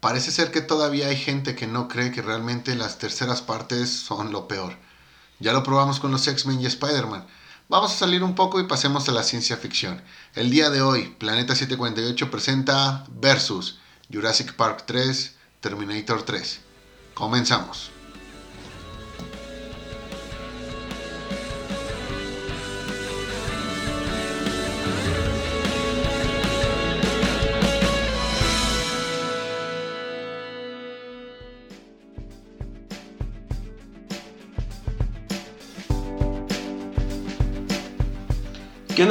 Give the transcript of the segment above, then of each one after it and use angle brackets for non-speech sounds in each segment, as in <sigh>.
parece ser que todavía hay gente que no cree que realmente las terceras partes son lo peor. Ya lo probamos con los X-Men y Spider-Man. Vamos a salir un poco y pasemos a la ciencia ficción. El día de hoy, Planeta 748 presenta Versus Jurassic Park 3, Terminator 3. Comenzamos.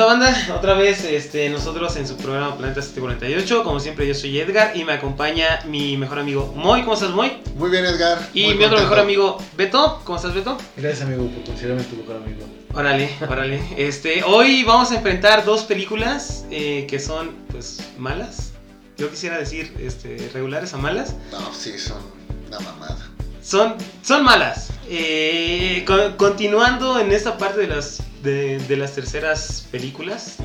Banda? Otra vez este, nosotros en su programa Planeta 748. Como siempre yo soy Edgar y me acompaña mi mejor amigo Moy. ¿Cómo estás Moy? Muy bien Edgar. Y Muy mi otro mejor amigo Beto. ¿Cómo estás Beto? Gracias amigo por considerarme tu mejor amigo. Órale, órale. Este, hoy vamos a enfrentar dos películas eh, que son pues malas. Yo quisiera decir este, regulares a malas. No, sí, son una mamada. Son, son malas. Eh, co- continuando en esta parte de las, de, las terceras películas,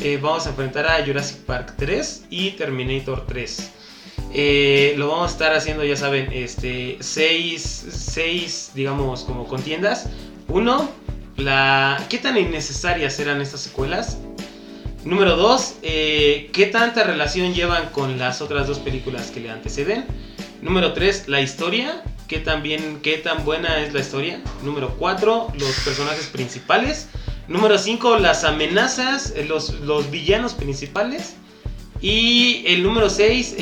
eh, vamos a enfrentar a Jurassic Park 3 y Terminator 3. Eh, lo vamos a estar haciendo, ya saben, este, seis, seis, digamos, como contiendas. Uno, la, ¿qué tan innecesarias eran estas secuelas? Número dos, eh, ¿qué tanta relación llevan con las otras dos películas que le anteceden? Número 3, la historia. ¿Qué tan, ¿Qué tan buena es la historia? Número 4, los personajes principales. Número 5, las amenazas, eh, los, villanos principales. Y el número 6,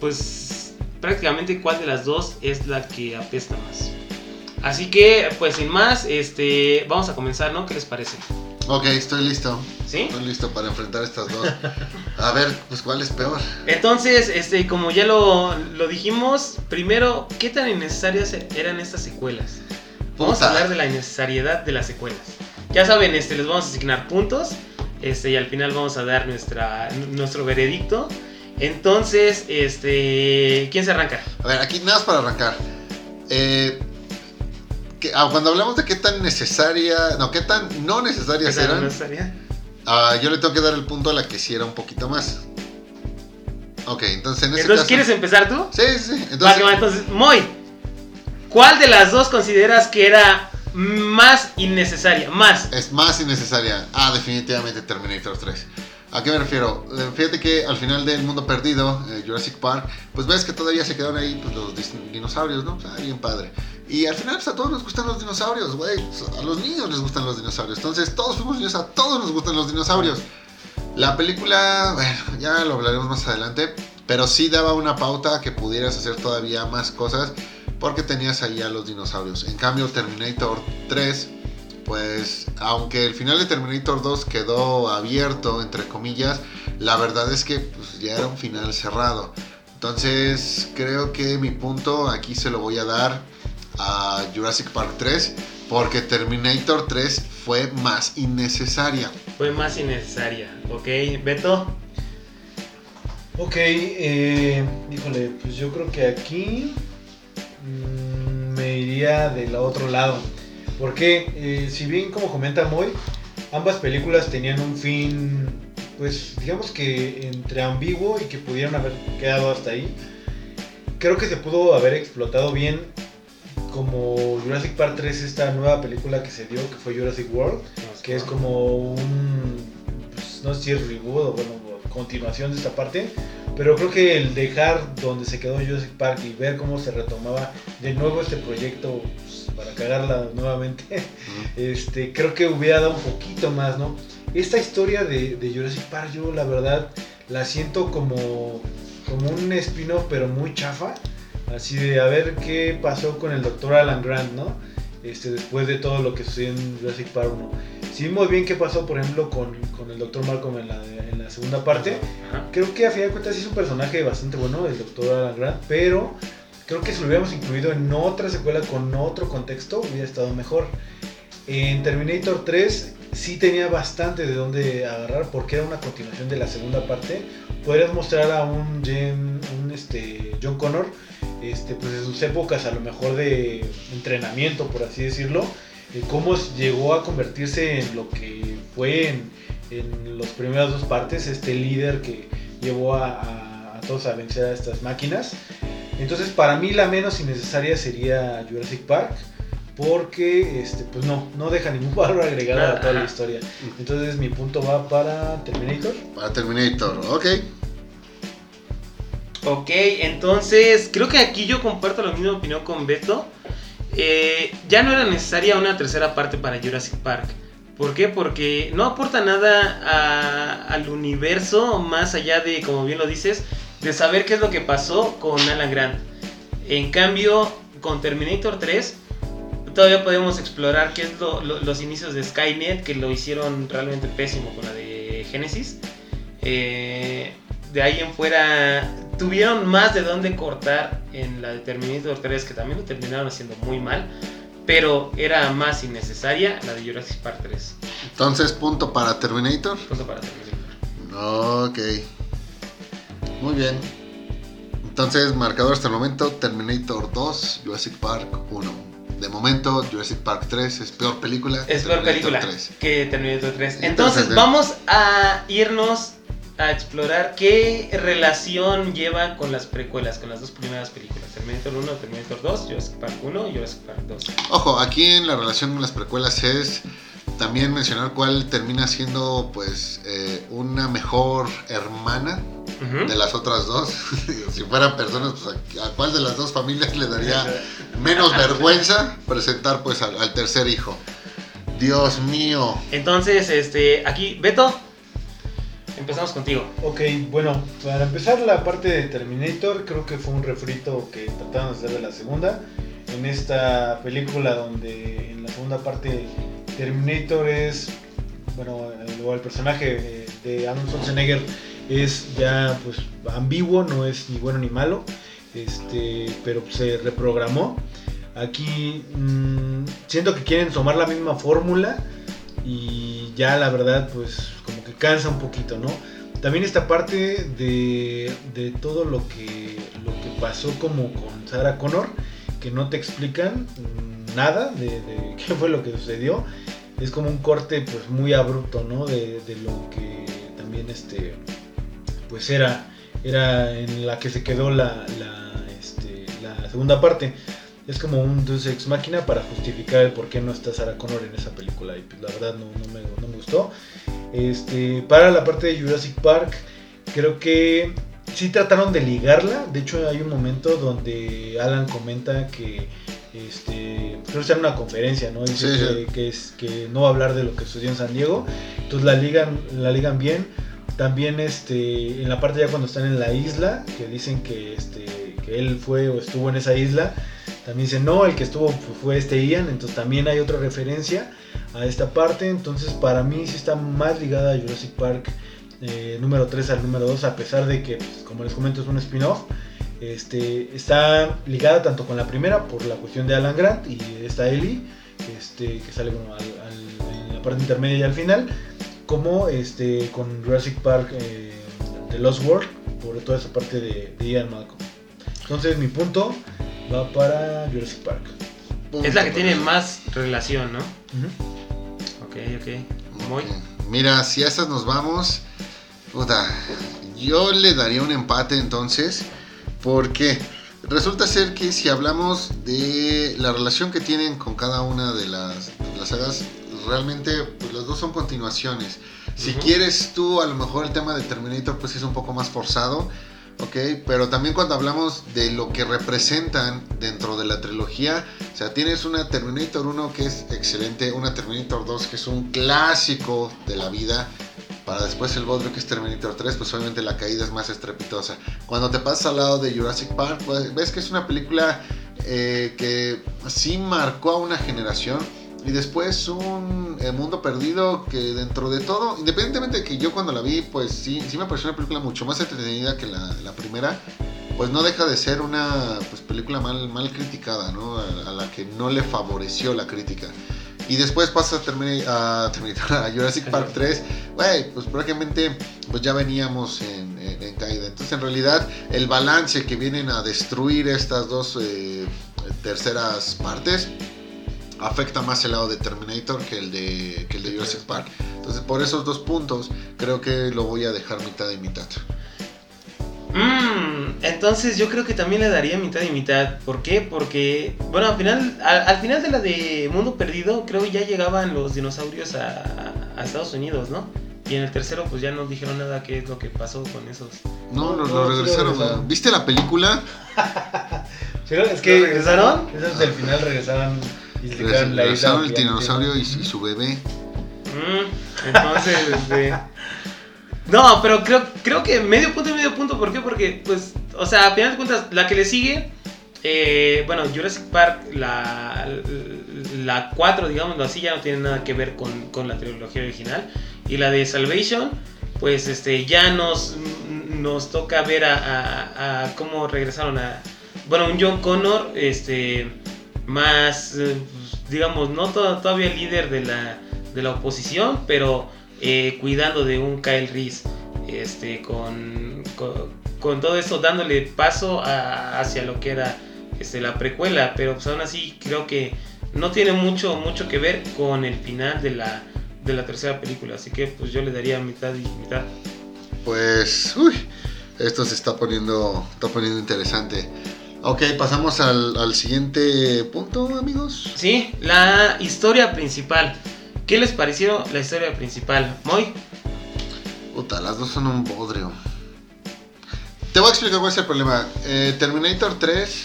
pues prácticamente cuál de las dos es la que apesta más. Así que, pues sin más, este, vamos a comenzar, ¿no? ¿Qué les parece? Ok, estoy listo. ¿Sí? Estoy listo para enfrentar estas dos. A ver, pues cuál es peor. Entonces, este, como ya lo, lo dijimos, primero, ¿qué tan innecesarias eran estas secuelas? Vamos Puta. a hablar de la innecesariedad de las secuelas. Ya saben, este, les vamos a asignar puntos. Este, y al final vamos a dar nuestra, nuestro veredicto. Entonces, este. ¿Quién se arranca? A ver, aquí nada más para arrancar. Eh, que- ah, cuando hablamos de qué tan necesaria, no, qué tan no necesarias ¿Qué tan eran, innecesaria? ah, yo le tengo que dar el punto a la que sí era un poquito más. Ok, entonces en ese Entonces, caso. ¿quieres empezar tú? Sí, sí, sí. Va, Entonces, que va, entonces, Moy, ¿cuál de las dos consideras que era más innecesaria? Más. es más innecesaria. Ah, definitivamente Terminator 3. ¿A qué me refiero? Eh, Fíjate que al final del mundo perdido, eh, Jurassic Park, pues ves que todavía se quedaron ahí pues, los dinosaurios, ¿no? O sea, bien padre. Y al final pues, a todos nos gustan los dinosaurios, güey. A los niños les gustan los dinosaurios. Entonces todos fuimos niños, a todos nos gustan los dinosaurios. La película, bueno, ya lo hablaremos más adelante, pero sí daba una pauta que pudieras hacer todavía más cosas porque tenías ahí a los dinosaurios. En cambio, Terminator 3, pues aunque el final de Terminator 2 quedó abierto, entre comillas, la verdad es que pues, ya era un final cerrado. Entonces, creo que mi punto aquí se lo voy a dar a Jurassic Park 3 porque Terminator 3 fue más innecesaria. Fue más innecesaria. Ok, Beto. Ok, eh, híjole, pues yo creo que aquí mm, me iría del otro lado. Porque eh, si bien como comenta Moy, ambas películas tenían un fin, pues digamos que entre ambiguo y que pudieran haber quedado hasta ahí. Creo que se pudo haber explotado bien como Jurassic Park 3, esta nueva película que se dio, que fue Jurassic World. que es como un, pues, no sé si es reboot o bueno, continuación de esta parte, pero creo que el dejar donde se quedó Jurassic Park y ver cómo se retomaba de nuevo este proyecto pues, para cagarla nuevamente, este, creo que hubiera dado un poquito más, ¿no? Esta historia de, de Jurassic Park yo la verdad la siento como, como un spin-off pero muy chafa, así de a ver qué pasó con el doctor Alan Grant, ¿no? Este, después de todo lo que sucedió en Jurassic Park 1. Si vimos bien qué pasó, por ejemplo, con, con el Dr. Malcolm en la, en la segunda parte, Ajá. creo que a fin de cuentas es un personaje bastante bueno, el Dr. Alan Grant, pero creo que si lo hubiéramos incluido en otra secuela con otro contexto, hubiera estado mejor. En Terminator 3 sí tenía bastante de dónde agarrar porque era una continuación de la segunda parte. Podrías mostrar a un, este, John Connor este, pues en sus épocas a lo mejor de entrenamiento, por así decirlo, cómo llegó a convertirse en lo que fue en, en las primeras dos partes, este líder que llevó a todos a vencer a estas máquinas. Entonces, para mí la menos innecesaria sería Jurassic Park. Porque, este, pues no, no deja ningún <laughs> valor agregado a toda la historia. Entonces, mi punto va para Terminator. Para Terminator, ok. Ok, entonces creo que aquí yo comparto la misma opinión con Beto. Eh, ya no era necesaria una tercera parte para Jurassic Park. ¿Por qué? Porque no aporta nada a- al universo más allá de, como bien lo dices, de saber qué es lo que pasó con Alan Grant. En cambio, con Terminator 3, todavía podemos explorar qué es lo- lo- los inicios de Skynet, que lo hicieron realmente pésimo con la de Genesis. Eh, de ahí en fuera tuvieron más de dónde cortar en la de Terminator 3, que también lo terminaron haciendo muy mal, pero era más innecesaria la de Jurassic Park 3. Entonces, punto para Terminator. Punto para Terminator. Ok. Muy bien. Entonces, marcador hasta el momento, Terminator 2, Jurassic Park 1. De momento, Jurassic Park 3 es peor película. Es peor película 3. que Terminator 3. Entonces, Entonces vamos a irnos a explorar qué relación lleva con las precuelas, con las dos primeras películas. Terminator 1, Terminator 2, Jurassic Park 1 y Jurassic Park 2. Ojo, aquí en la relación con las precuelas es también mencionar cuál termina siendo pues eh, una mejor hermana De las otras dos. <laughs> si fueran personas, pues a, a cuál de las dos familias le daría <laughs> menos vergüenza presentar pues al, al tercer hijo. Dios mío. Entonces, este, aquí, Beto, empezamos contigo. Ok, bueno, para empezar la parte de Terminator, creo que fue un refrito que trataron de hacer de la segunda. En esta película donde en la segunda parte Terminator es, bueno, el, el personaje de Arnold Schwarzenegger es ya pues ambiguo, no es ni bueno ni malo, este, pero se reprogramó. Aquí mm, siento que quieren tomar la misma fórmula y ya la verdad pues como que cansa un poquito, ¿no? También esta parte de, de todo lo que, lo que pasó como con Sarah Connor, que no te explican mm, nada de, de <laughs> qué fue lo que sucedió. Es como un corte pues muy abrupto, ¿no? De, de lo que también este pues era, era en la que se quedó la, la, este, la segunda parte. Es como un Deus Ex Máquina para justificar el por qué no está Sarah Connor en esa película. Y pues, la verdad no, no me, no me gustó. Este, para la parte de Jurassic Park, creo que sí trataron de ligarla. De hecho, hay un momento donde Alan comenta que, este, creo que en una conferencia, ¿no? Dice Sí, que, sí. que es, que no va a hablar de lo que sucedió en San Diego. Entonces la ligan, la ligan bien. También este, en la parte ya cuando están en la isla, que dicen que, este, que él fue o estuvo en esa isla, también dicen, no, el que estuvo fue- este Ian, entonces también hay otra referencia a esta parte, entonces para mí sí está más ligada a Jurassic Park eh, número 3 al número 2, a pesar de que, pues, como les comento, es un spin-off. Este, está ligada tanto con la primera por la cuestión de Alan Grant y esta Ellie, este, que sale como al- al- en la parte intermedia y al final, como este, con Jurassic Park eh, The Lost World, por toda esa parte de, de Ian Malcolm. Entonces mi punto va para Jurassic Park. Es la que tiene más relación, ¿no? Ujú. Ok, ok. Muy. Ok. Mira, si a esas nos vamos, puta, yo le daría un empate entonces, porque resulta ser que si hablamos de la relación que tienen con cada una de las, de las sagas, realmente pues, las dos son continuaciones. Si Ujú. quieres tú, a lo mejor el tema de Terminator pues es un poco más forzado, ¿ok? Pero también cuando hablamos de lo que representan dentro de la trilogía, o sea, tienes una Terminator 1 que es excelente, una Terminator 2 que es un clásico de la vida, para después el bodrio que es Terminator 3, pues obviamente la caída es más estrepitosa. Cuando te pasas al lado de Jurassic Park, pues, ves que es una película eh, que sí marcó a una generación. Y después un eh, mundo perdido que dentro de todo, independientemente de que yo cuando la vi, pues sí, sí me pareció una película mucho más entretenida que la, la primera, pues no deja de ser una pues, película mal, mal criticada, ¿no? A, a la que no le favoreció la crítica. Y después pasa a, Termina- a, Terminator, <laughs> a Jurassic Park 3, güey, pues prácticamente pues ya veníamos en, en- en caída. Entonces en realidad el balance que vienen a destruir estas dos eh, terceras partes afecta más el lado de Terminator que el de, que el de Jurassic Park. Entonces por esos dos puntos creo que lo voy a dejar mitad y mitad. Mmm, entonces yo creo que también le daría mitad y mitad. ¿Por qué? Porque, bueno, al final, al, al final de la de Mundo Perdido, creo que ya llegaban los dinosaurios a, a Estados Unidos, ¿no? Y en el tercero, pues ya no dijeron nada qué es lo que pasó con esos. No, No, lo, no, regresaron. ¿Viste la película? <laughs> Sí, ¿no? es que ¿Lo regresaron? Esos del final regresaron y se la isla. El dinosaurio y, su bebé. Mm, <laughs> entonces, este... No, pero creo, creo que medio punto y medio punto. ¿Por qué? Porque, pues, o sea, a final de cuentas, la que le sigue, eh, bueno, Jurassic Park, la, la 4, digámoslo así, ya no tiene nada que ver con, con la trilogía original. Y la de Salvation, pues, este, ya nos, nos toca ver a, a- a cómo regresaron a, bueno, un John Connor, este, más, eh, digamos, no to- todavía líder de la, de la oposición, pero eh, cuidando de un Kyle Reese, este, con, con, todo eso dándole paso hacia lo que era este, la precuela, pero pues aún así creo que no tiene mucho, mucho que ver con el final de la, de la tercera película, así que pues yo le daría mitad y mitad. Pues, uy, esto se está poniendo, está poniendo interesante. Ok, pasamos al, al siguiente punto, amigos. Sí, la historia principal. ¿Qué les pareció la historia principal? Moy. Puta, las dos son un bodrio. Te voy a explicar cuál es el problema. Eh, Terminator 3,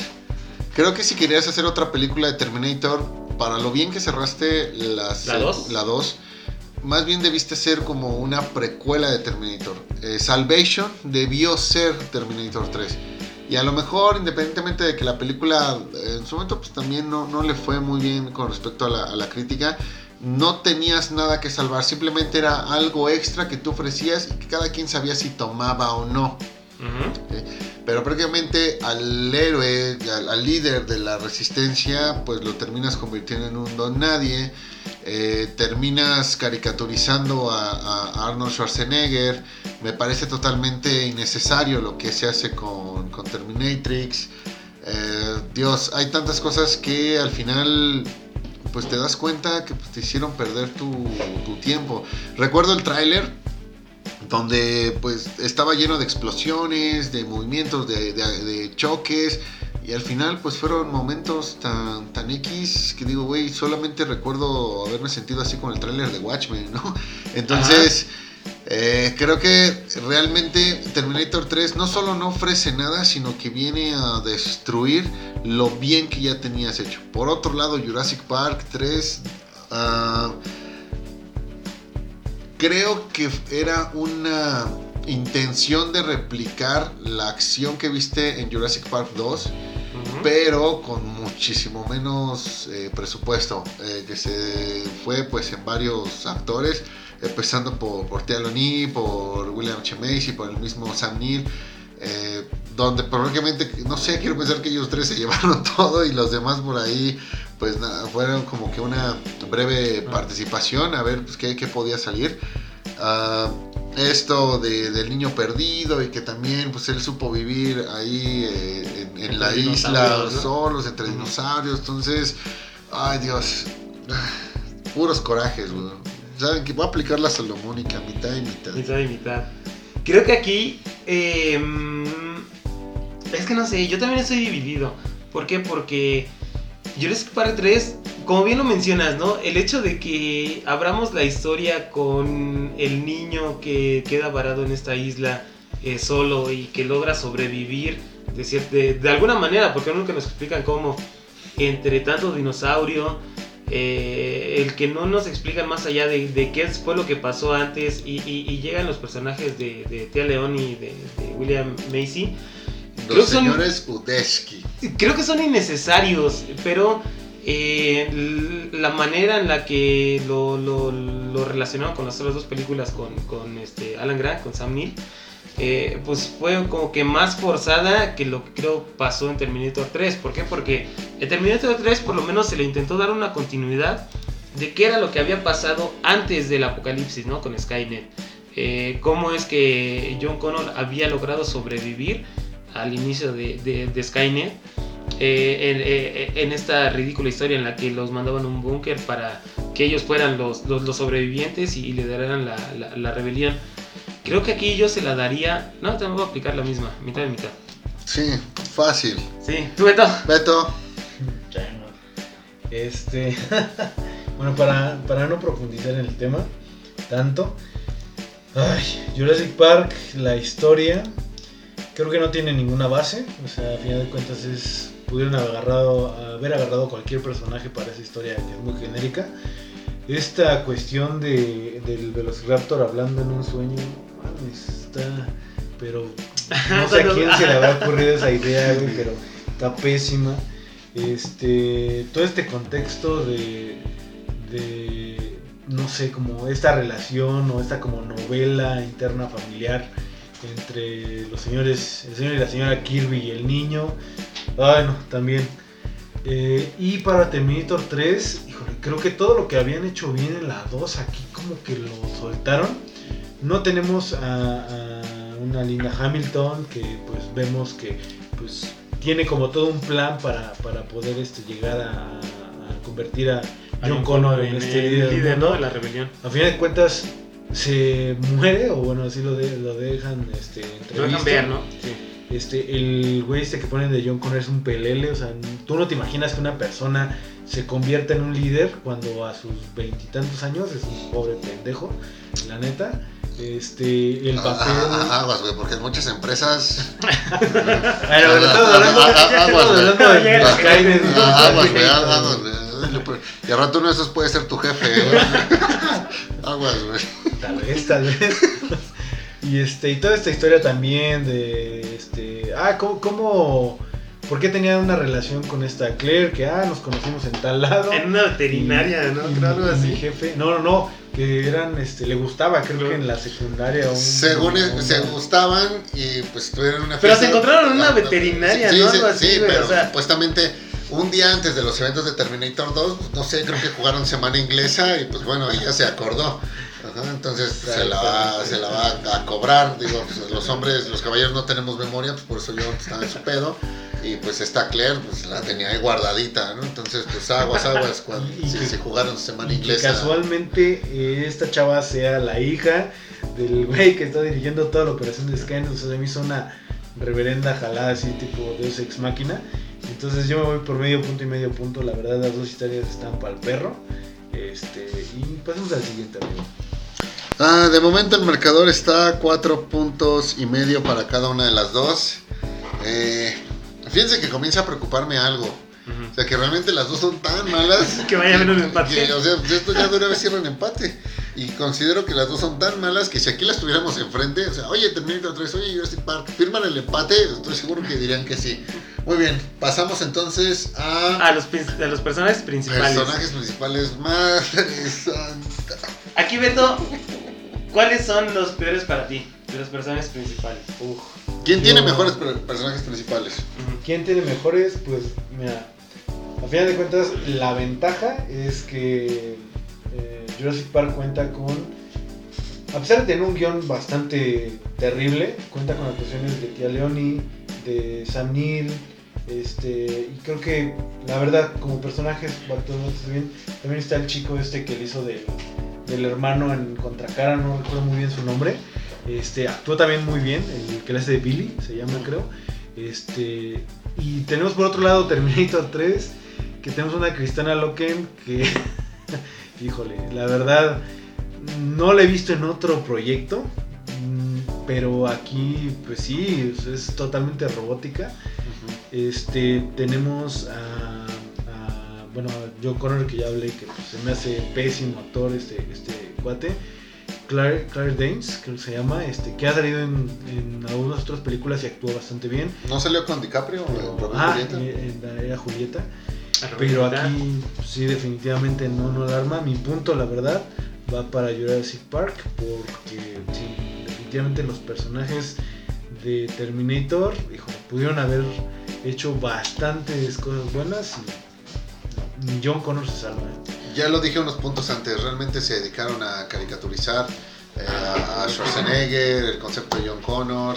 creo que si querías hacer otra película de Terminator, para lo bien que cerraste las- ¿La dos? la 2, más bien debiste ser como una precuela de Terminator. Eh, Salvation debió ser Terminator 3. Y a lo mejor, independientemente de que la película eh, en su momento pues, también no, no le fue muy bien con respecto a la, a la crítica, no tenías nada que salvar, simplemente era algo extra que tú ofrecías y que cada quien sabía si tomaba o no. Ujú. Pero prácticamente al héroe, al, al líder de la resistencia, pues lo terminas convirtiendo en un don nadie. Eh, terminas caricaturizando a, Arnold Schwarzenegger. Me parece totalmente innecesario lo que se hace con, con Terminatrix. Eh, Dios, hay tantas cosas que al final pues te das cuenta que pues, te hicieron perder tu, tiempo. Recuerdo el tráiler donde pues estaba lleno de explosiones, de movimientos, de choques. Y al final pues fueron momentos tan, tan X que digo, güey, solamente recuerdo haberme sentido así con el tráiler de Watchmen, ¿no? <laughs> Entonces, eh, creo que realmente Terminator 3 no solo no ofrece nada, sino que viene a destruir lo bien que ya tenías hecho. Por otro lado, Jurassic Park 3... ah, creo que era una intención de replicar la acción que viste en Jurassic Park 2, Ujú. Pero con muchísimo menos eh, presupuesto, eh, que se fue pues en varios actores, empezando por, por Tia Loni, por William H. Macy, por el mismo Sam Neill, eh, donde probablemente, no sé, quiero pensar que ellos tres se <laughs> llevaron todo y los demás por ahí, pues nada, fueron como que una breve participación, a ver pues, qué, qué podía salir. Ah, esto de- del niño perdido y que también pues él supo vivir ahí eh, en, la isla ¿no? solos entre dinosaurios entonces ay dios puros corajes güey. saben que voy a aplicar la salomónica mitad y mitad Mitad y mitad. Creo que aquí. eh, mm, es que no sé, yo también estoy dividido. ¿Por qué? Porque Jurassic Park 3, como bien lo mencionas, ¿no? El hecho de que abramos la historia con el niño que queda varado en esta isla eh, solo y que logra sobrevivir de, de, de alguna manera, porque nunca nos explican cómo, entre tanto dinosaurio, eh, el que no nos explican más allá de, de qué fue lo que pasó antes y, y- y llegan los personajes de, de Tia León y de, William Macy. Creo los son- señores Udesky Creo que son innecesarios, pero eh, la manera en la que lo, lo, relacionaron con las otras dos películas con, este Alan Grant, con Sam Neill, eh, pues fue como que más forzada que lo que creo pasó en Terminator 3. ¿Por qué? Porque en Terminator 3 por lo menos se le intentó dar una continuidad de qué era lo que había pasado antes del apocalipsis, ¿no? Con Skynet. Eh, cómo es que John Connor había logrado sobrevivir al inicio de Skynet. Eh, en, eh, en esta ridícula historia en la que los mandaban a un búnker para que ellos fueran los, los, los sobrevivientes y, lideraran la, la- la rebelión. Creo que aquí yo se la daría. No, te voy a aplicar la misma, mitad de mitad. Sí, fácil. Sí, tú, Beto. Beto. Este. <laughs> bueno, para, para no profundizar en el tema tanto. Ay, Jurassic Park, la historia. Creo que no tiene ninguna base. O sea, a final de cuentas es. Pudieron haber agarrado, haber agarrado cualquier personaje para esa historia que es muy genérica. Esta cuestión de, del Velociraptor hablando en un sueño. está. Pero. No sé a <laughs> quién se le habrá ocurrido esa idea, güey, pero está pésima. Este. Todo este contexto de. de. no sé, como esta relación o esta como novela interna familiar entre los señores, el señor y la señora Kirby y el niño. Ay, no, también. Eh, y para Terminator 3, híjole, creo que todo lo que habían hecho bien en la 2 aquí como que lo soltaron. No tenemos a, a una Linda Hamilton que pues vemos que pues tiene como todo un plan para, para poder este, llegar a, a convertir a John Connor en este líder. De la rebelión. A fin de cuentas se muere o bueno así lo, de- lo dejan este Lo dejan entrevista. ver, ¿no? Sí. Este, el güey este que ponen de John Connor es un pelele, o sea, tú no te imaginas que una persona se convierta en un líder cuando a sus veintitantos años es un pobre pendejo, la neta. Este, el papel. Ah, ah, aguas, güey, porque en muchas empresas. <laughs> Bueno, pero estamos hablando, Ah, ah, estamos aguas, güey. hablando de Ah. Ah, aguas, güey, ah, aguas, güey. Y al rato uno de esos puede ser tu jefe, güey. <laughs> Aguas, güey. Tal vez, tal vez. Y este, y toda esta historia también de este. Ah, ¿cómo, cómo ¿Por qué tenían una relación con esta Claire? Que ah, nos conocimos en tal lado. En una veterinaria, Y- ¿no? y Creo algo mi- Mi así. jefe. No, no, no. Que eran, este, le gustaba, creo que en la secundaria. un- Según una- se gustaban y pues tuvieron una Pero se encontraron en una Ah, veterinaria, sí, ¿no? Sí, Algo así, sí, pero o sea- supuestamente un día antes de los eventos de Terminator 2, no sé, creo que jugaron semana inglesa y pues bueno, ella se acordó. Ajá, entonces se la, va, se la va a, cobrar. Digo, pues, los hombres, los caballeros no tenemos memoria, pues por eso yo estaba en su pedo. Y pues esta Claire, pues la tenía ahí guardadita, ¿no? Entonces, pues aguas, aguas, cuando, <laughs> Y si, que- si jugaron semana Y inglesa. casualmente eh, esta chava sea la hija del güey que está dirigiendo toda la operación de Skynet. O sea, se me hizo una reverenda jalada así tipo Deus Ex Máquina. Entonces yo me voy por medio punto y medio punto. La verdad las dos historias están para el perro. Este, y pasemos al siguiente amigo. Ah, de momento el marcador está a cuatro puntos y medio para cada una de las dos. Eh, fíjense que comienza a preocuparme algo. Ujú. O sea, que realmente las dos son tan malas. <laughs> Que vaya a haber un empate. que, o sea, pues esto ya de una vez cierra un empate. Y considero que las dos son tan malas que si aquí las tuviéramos enfrente, o sea, oye, Terminator 3, oye, Jurassic Park, firman el empate, estoy seguro que dirían que sí. Muy bien, pasamos entonces a A los, a los personajes principales. personajes principales. Madre santa. Aquí, Beto, ¿cuáles son los peores para ti? De los personajes principales. Uf. ¿Quién tiene Yo- mejores per- personajes principales? ¿Quién tiene mejores? Pues mira, a final de cuentas la ventaja es que eh, Jurassic Park cuenta con, a pesar de tener un guion bastante terrible, cuenta con actuaciones de Tia Leoni, de Sam Neill, este, y creo que la verdad como personajes actúan bastante bien. También está el chico este que le hizo del, del hermano en Contracara, no recuerdo muy bien su nombre. Este, actuó también muy bien, el que le hace de Billy, se llama creo. Este, y tenemos por otro lado Terminator 3, que tenemos una Cristana Loken que, <laughs> híjole, la verdad, no la he visto en otro proyecto, mm, pero aquí, pues sí, es, totalmente robótica. Este, tenemos a, bueno, Joe Connor, que ya hablé, que pues, se me hace pésimo actor este, este cuate. Claire, Claire Danes, creo que se llama, este, que ha salido en, en algunas otras películas y actúa bastante bien. ¿No salió con DiCaprio? Pero- en ah, Julieta? en la era Julieta. A Robert Pero aquí sí definitivamente no, no la arma. Mi punto, la verdad, va para Jurassic Park porque sí, definitivamente los personajes de Terminator, hijo, pudieron haber hecho bastantes cosas buenas y John Connor se salva. Ya lo dije unos puntos antes, realmente se dedicaron a caricaturizar eh, a Schwarzenegger, el concepto de John Connor.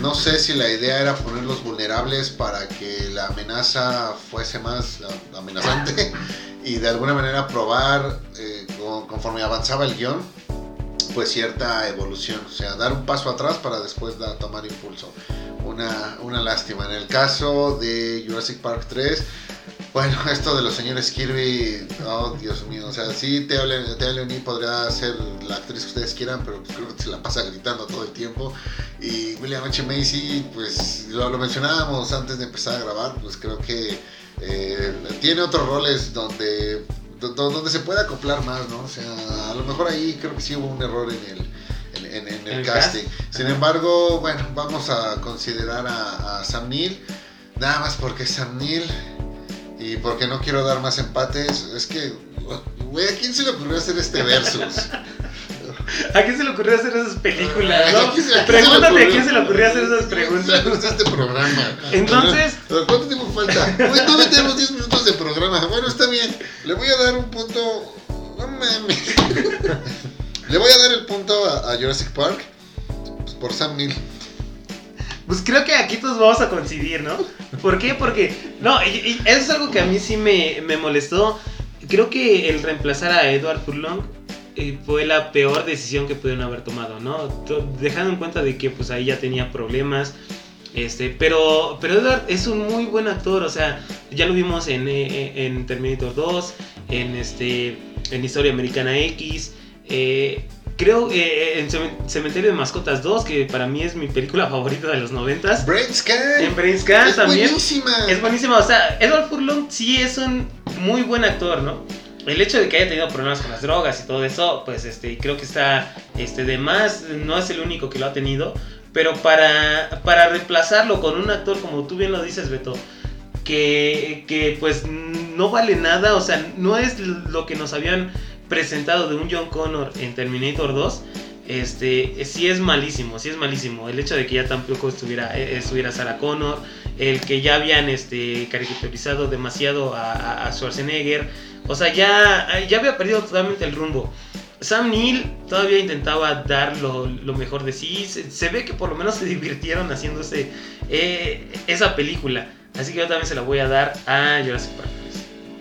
No sé si la idea era ponerlos vulnerables para que la amenaza fuese más amenazante <laughs> y de alguna manera probar, eh, con- conforme avanzaba el guion, pues cierta evolución, o sea, dar un paso atrás para después dar- tomar impulso. una, una lástima. En el caso de Jurassic Park 3, bueno, <laughs> esto de los señores Kirby, oh Dios mío, o sea, sí, Teo Leoni podría ser la actriz que ustedes quieran, pero pues creo que se la pasa gritando todo el tiempo. Y William H. Macy, pues lo, lo mencionábamos antes de empezar a grabar, pues creo que eh, tiene otros roles donde, donde se puede acoplar más, ¿no? O sea, a lo mejor ahí creo que sí hubo un error en el, en, el, casting. Sin embargo, bueno, vamos a considerar a, a Sam Neill, nada más porque Sam Neill y porque no quiero dar más empates, es que, güey, ¿a quién se le ocurrió hacer este versus? ¿A quién se le ocurrió hacer esas películas? ¿no? Pregúntate a quién se le ocurrió hacer esas preguntas. este programa. Entonces. ¿Cuánto tiempo falta? Güey, todavía tenemos 10 minutos de programa. Bueno, está bien. Le voy a dar un punto. No mames. <laughs> Le voy a dar el punto a, Jurassic Park. Pues por Sam Neill. Pues creo que aquí todos vamos a coincidir, ¿no? ¿Por qué? Porque. No, eso es algo que a mí sí me, me molestó. Creo que el reemplazar a Edward Furlong eh, fue la peor decisión que pudieron haber tomado, ¿no? Dejando en cuenta de que pues ahí ya tenía problemas. Este, pero, pero Edward es un muy buen actor, o sea, ya lo vimos en, eh, en Terminator 2, en, este, en Historia Americana X, eh, creo eh, en Cementerio de Mascotas 2, que para mí es mi película favorita de los 90. Brain En Brain es también. Buenísima. Es buenísima. O sea, Edward Furlong sí es un muy buen actor, ¿no? El hecho de que haya tenido problemas con las drogas y todo eso, pues este, creo que está este, de más. No es el único que lo ha tenido. Pero para, para reemplazarlo con un actor, como tú bien lo dices, Beto, que, que pues no vale nada, o sea, no es lo que nos habían presentado de un John Connor en Terminator 2, este, sí es malísimo, sí es malísimo. El hecho de que ya tampoco estuviera, eh, estuviera Sarah Connor, el que ya habían este, caricaturizado demasiado a, Schwarzenegger, o sea, ya, ya había perdido totalmente el rumbo. Sam Neill todavía intentaba dar lo, mejor de sí, se, ve que por lo menos se divirtieron haciéndose eh, esa película. Así que yo también se la voy a dar a Jurassic Park.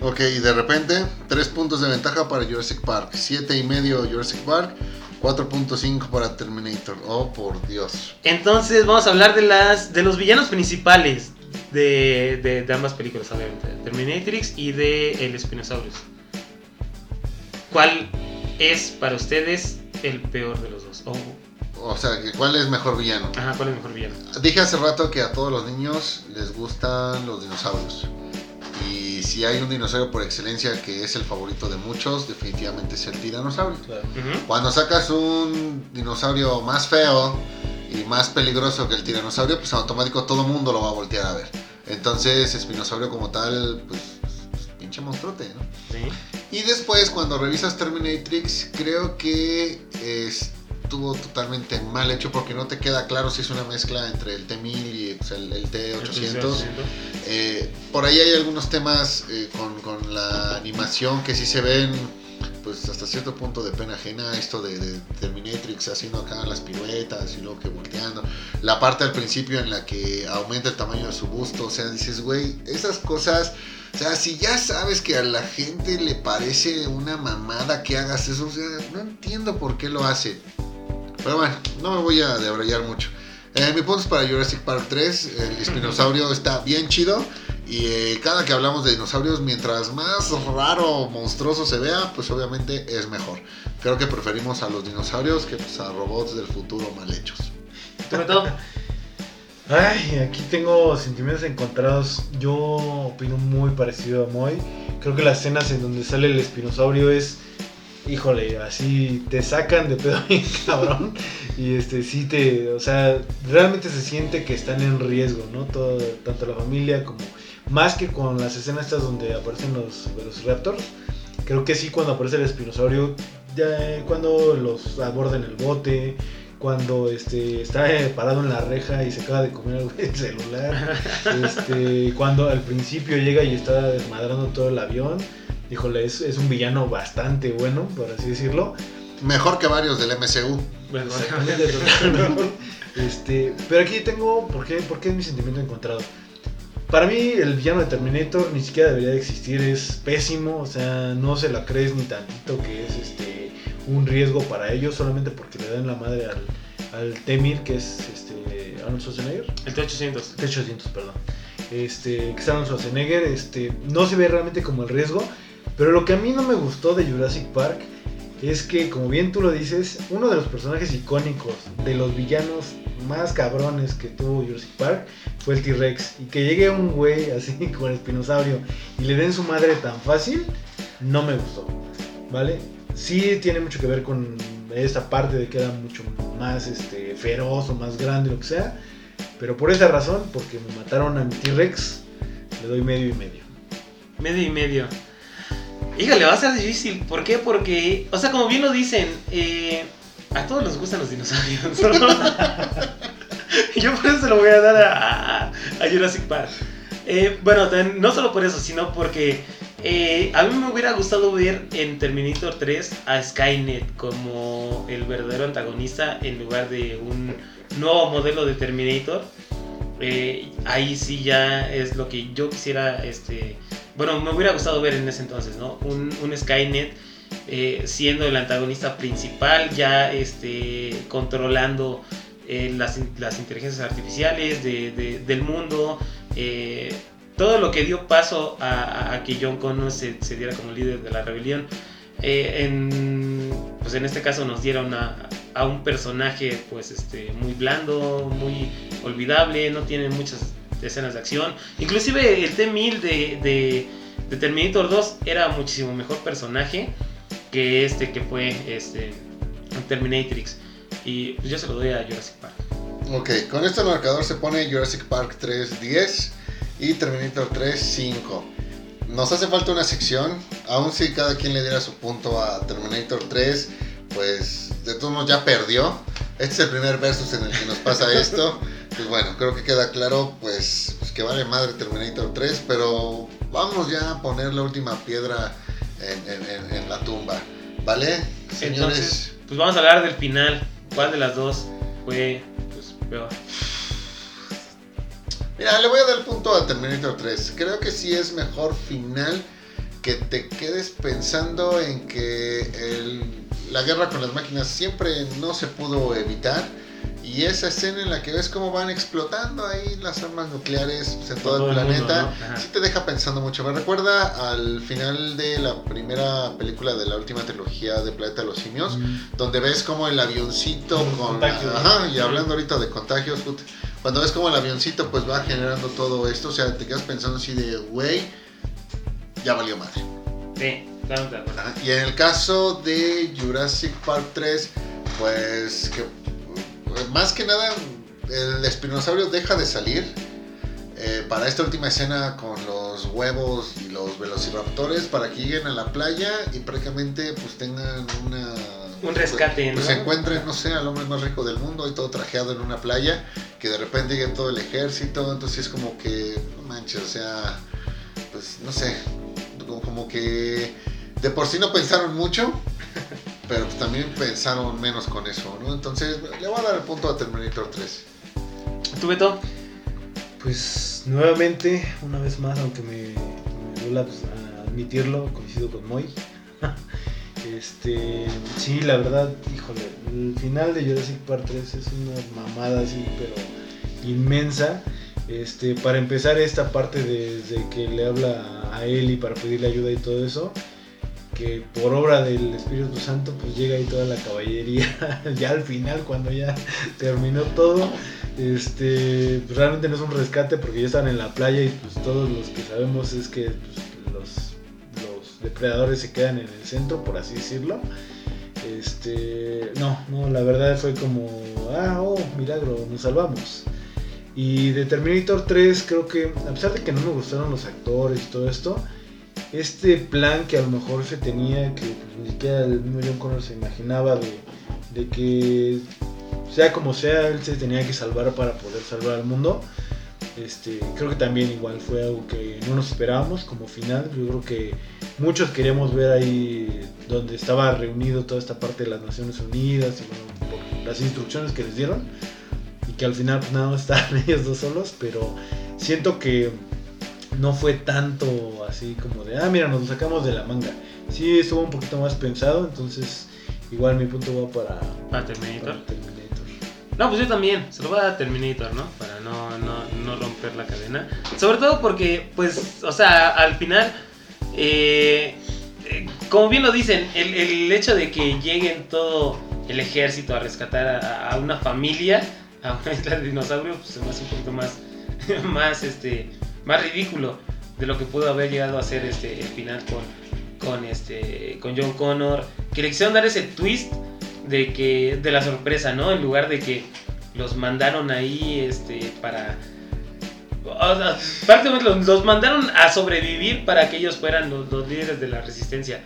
Ok, y de repente, 3 puntos de ventaja para Jurassic Park, 7 y medio Jurassic Park, 4.5 para Terminator. Oh, por Dios. Entonces vamos a hablar de las de los villanos principales de, de, ambas películas, obviamente. Terminatrix y de El Spinosaurus. ¿Cuál es para ustedes el peor de los dos? O sea, ¿cuál es mejor villano? Ajá, ¿cuál es mejor villano? Dije hace rato que a todos los niños les gustan los dinosaurios si hay un dinosaurio por excelencia que es el favorito de muchos, definitivamente es el tiranosaurio. Cuando sacas un dinosaurio más feo y más peligroso que el tiranosaurio, pues automático todo mundo lo va a voltear a ver. Entonces, espinosaurio como tal, pues, pues pinche monstruote, ¿no? Sí. Y después, cuando revisas Terminatrix, creo que es estuvo totalmente mal hecho porque no te queda claro si es una mezcla entre el T1000 y pues, el, T800. Eh, por ahí hay algunos temas eh, con, la animación que sí se ven pues hasta cierto punto de pena ajena esto de, Terminatrix haciendo acá las piruetas y luego que volteando. La parte al principio en la que aumenta el tamaño de su busto o sea dices güey esas cosas o sea si ya sabes que a la gente le parece una mamada que hagas eso o sea no entiendo por qué lo hace pero bueno, no me voy a debrayar mucho. Eh, mi punto es para Jurassic Park 3. El espinosaurio está bien chido. Y eh, cada que hablamos de dinosaurios, mientras más raro o monstruoso se vea, pues obviamente es mejor. Creo que preferimos a los dinosaurios que pues, a robots del futuro mal hechos. Ay, aquí tengo sentimientos encontrados. Yo opino muy parecido a Moy. Creo que las escenas en donde sale el espinosaurio es híjole, así te sacan de pedo <laughs> bien cabrón. Y este sí te, o sea, realmente se siente que están en riesgo, ¿no? Todo, tanto la familia como más que con las escenas estas donde aparecen los Velociraptors. Creo que sí cuando aparece el espinosaurio, ya cuando los abordan el bote, cuando este, está parado en la reja y se acaba de comer el celular, <laughs> este, cuando al principio llega y está desmadrando todo el avión híjole, es, es un villano bastante bueno, por así decirlo. Mejor que varios del MCU. Bueno, este, pero aquí tengo, ¿por qué, ¿por qué es mi sentimiento encontrado? Para mí el villano de Terminator ni siquiera debería de existir, es pésimo, o sea, no se la crees ni tantito que es este un riesgo para ellos solamente porque le dan la madre al, al Temir, que es este, Arnold Schwarzenegger. El T-800. T-800, perdón. Este, que es Arnold Schwarzenegger, este, no se ve realmente como el riesgo, pero lo que a mí no me gustó de Jurassic Park es que, como bien tú lo dices, uno de los personajes icónicos de los villanos más cabrones que tuvo Jurassic Park fue el T-Rex. Y que llegue un güey así <laughs> con el espinosaurio y le den su madre tan fácil, no me gustó. ¿Vale? Sí tiene mucho que ver con esta parte de que era mucho más este, feroz o más grande, lo que sea. Pero por esa razón, porque me mataron a mi T-Rex, le doy medio y medio. Medio y medio. Híjole, va a ser difícil. ¿Por qué? Porque, o sea, como bien lo dicen, eh, a todos nos gustan los dinosaurios. <laughs> Yo por eso se lo voy a dar a, Jurassic Park. Eh, bueno, no solo por eso, sino porque eh, a mí me hubiera gustado ver en Terminator 3 a Skynet como el verdadero antagonista en lugar de un nuevo modelo de Terminator. Ahí sí ya es lo que yo quisiera, este, bueno, me hubiera gustado ver en ese entonces, ¿no? Un, Skynet eh, siendo el antagonista principal, ya este, controlando eh, las, inteligencias artificiales del mundo, todo lo que dio paso a, que John Connor se, diera como líder de la rebelión. pues en este caso nos dieron a, a un personaje pues este muy blando, muy olvidable, no tiene muchas escenas de acción. Inclusive el T-1000 de, de, Terminator 2 era muchísimo mejor personaje que este que fue este Terminatrix. Y pues yo se lo doy a Jurassic Park. Ok, con este marcador se pone Jurassic Park 3 10 y Terminator 3 5. Nos hace falta una sección, aun si cada quien le diera su punto a Terminator 3 pues de todos modos ya perdió. Este es el primer versus en el que nos pasa esto. Pues bueno, creo que queda claro pues, pues, que vale madre Terminator 3, pero vamos ya a poner la última piedra en, la tumba, ¿vale? Señores. pues vamos a hablar del final. ¿Cuál de las dos fue pues, peor? Mira, le voy a dar el punto a Terminator 3. Creo que sí es mejor final que te quedes pensando en que el la guerra con las máquinas siempre no se pudo evitar. Y esa escena en la que ves cómo van explotando ahí las armas nucleares en todo, el planeta, sí te deja pensando mucho. Me recuerda al final de la primera película de la última trilogía de Planeta de los Simios, donde ves como el avioncito con... ajá, y hablando ahorita de contagios, cuando ves como el avioncito pues va generando todo esto, o sea, te quedas pensando así de, güey, ya valió madre. Sí. Y en el caso de Jurassic Park 3, pues que más que nada el espinosaurio deja de salir. Eh, para esta última escena con los huevos y los velociraptores para que lleguen a la playa y prácticamente pues tengan una un rescate pues, se encuentren no sé al hombre más rico del mundo y todo trajeado en una playa que de repente llegue todo el ejército entonces es como que no manches o sea pues no sé como que de por sí no pensaron mucho, <laughs> pero pues también pensaron menos con eso, ¿no? Entonces le voy a dar el punto a Terminator 3. ¿Tú, Beto? Pues nuevamente, una vez más, aunque me, duela pues, admitirlo, coincido con Moy. <laughs> este, sí, la verdad, híjole, el final de Jurassic Park 3 es una mamada así, pero inmensa. Este, para empezar esta parte desde que le habla a Ellie para pedirle ayuda y todo eso, que por obra del Espíritu Santo pues llega ahí toda la caballería <laughs> ya al final cuando ya terminó todo. Este pues, realmente no es un rescate porque ya están en la playa y pues todos los que sabemos es que pues, los, los, depredadores se quedan en el centro por así decirlo. Este no no la verdad fue como ah oh milagro nos salvamos y de Terminator 3 creo que a pesar de que no me gustaron los actores y todo esto este plan que a lo mejor se tenía, que pues, ni siquiera el mismo John Connor se imaginaba de, que sea como sea, él se tenía que salvar para poder salvar al mundo. Este, creo que también igual fue algo que no nos esperábamos como final. Yo creo que muchos queríamos ver ahí donde estaba reunido toda esta parte de las Naciones Unidas y por las instrucciones que les dieron. Y que al final pues nada, estaban <laughs> ellos dos solos, pero siento que no fue tanto así como de, ah, mira, nos lo sacamos de la manga. Sí, estuvo un poquito más pensado, entonces igual mi punto va para, para Terminator. No, pues yo también, se lo voy a Terminator, ¿no? Para no, no, no romper la cadena. Sobre todo porque, pues, o sea, al final, eh, eh, como bien lo dicen, el, el hecho de que lleguen todo el ejército a rescatar a, a una familia, a una isla de dinosaurios, pues se me hace un poquito más, <laughs> más, este, más ridículo de lo que pudo haber llegado a ser este, el final con, con, este, con John Connor. Que le quisieron dar ese twist de que de la sorpresa, ¿no? En lugar de que los mandaron ahí este para o sea, prácticamente los, los mandaron a sobrevivir para que ellos fueran los, los líderes de la resistencia.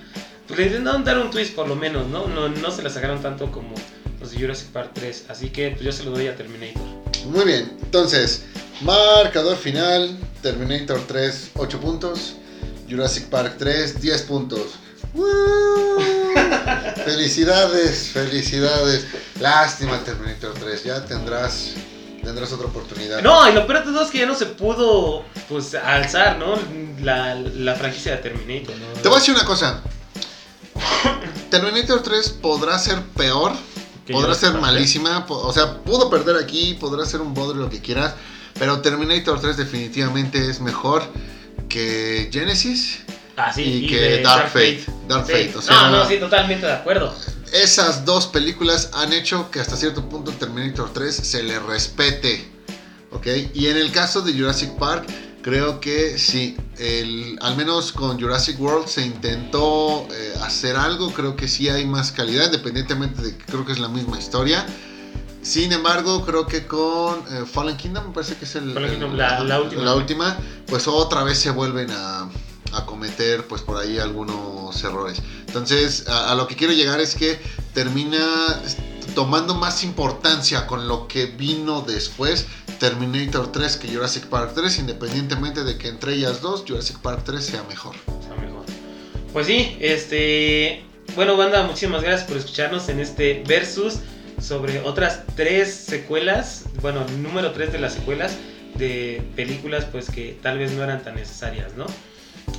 Pues le intentaron dar un twist por lo menos, ¿no? No, no se la sacaron tanto como los de Jurassic Park 3. Así que pues yo se lo doy a Terminator. Muy bien, entonces, marcador final, Terminator 3, 8 puntos, Jurassic Park 3, 10 puntos. ¡Woo! felicidades, felicidades. Lástima Terminator 3, ya tendrás, tendrás otra oportunidad. No, y lo peor de todo es que ya no se pudo pues alzar, ¿no? La, la franquicia de Terminator, ¿no? Te voy a decir una cosa. Terminator 3 podrá ser peor, podrá ser Park, malísima, o sea, pudo perder aquí, podrá ser un bodrio, lo que quieras, pero Terminator 3 definitivamente es mejor que Genesis Ah, sí, y, y que de Dark Fate. Dark Sí. Fate, o sea, no, no, sí, totalmente de acuerdo. esas dos películas han hecho que hasta cierto punto Terminator 3 se le respete. ¿Ok? Y en el caso de Jurassic Park, creo que sí, el, al menos con Jurassic World se intentó eh, hacer algo, creo que sí hay más calidad, independientemente de que creo que es la misma historia. Sin embargo, creo que con eh, Fallen Kingdom, me parece que es el, Fallen el- Kingdom, la- la última. la última, pues otra vez se vuelven a, a cometer pues por ahí algunos errores. Entonces, a, a lo que quiero llegar es que termina tomando más importancia con lo que vino después Terminator 3 que Jurassic Park 3, independientemente de que entre ellas dos Jurassic Park 3 sea mejor. Está mejor. Pues sí, este. Bueno, banda, muchísimas gracias por escucharnos en este versus sobre otras tres secuelas. Bueno, número tres de las secuelas de películas, pues que tal vez no eran tan necesarias, ¿no?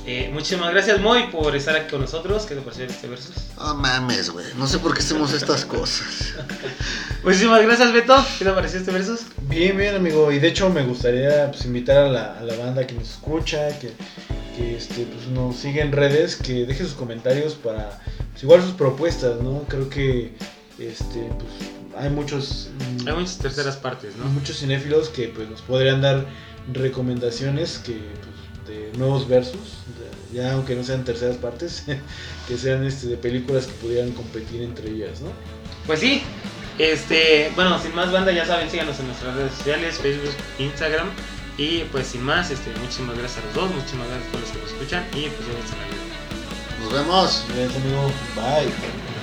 Eh, muchísimas gracias, Moy, por estar aquí con nosotros. ¿Qué te pareció este versus? No mames, güey. No sé por qué hacemos estas cosas. <laughs> Muchísimas gracias, Beto. ¿Qué te pareció este versus? Bien, bien, amigo. Y de hecho me gustaría pues, invitar a la, a la banda que nos escucha, que, que este, pues, nos sigue en redes, que deje sus comentarios para, pues, igual sus propuestas, ¿no? Creo que este, pues, hay muchos... mm, Hay muchas terceras partes, ¿no? muchos cinéfilos que pues, nos podrían dar recomendaciones que, pues, de nuevos versus, de- ya aunque no sean terceras partes, <laughs> que sean este, de películas que pudieran competir entre ellas, ¿no? Pues sí, este, bueno, sin más banda, ya saben, síganos en nuestras redes sociales, Facebook, Instagram. Y pues sin más, este, muchísimas gracias a los dos, muchísimas gracias a todos los que nos escuchan y pues ya están ahí. Nos vemos. Gracias, amigo. Bye.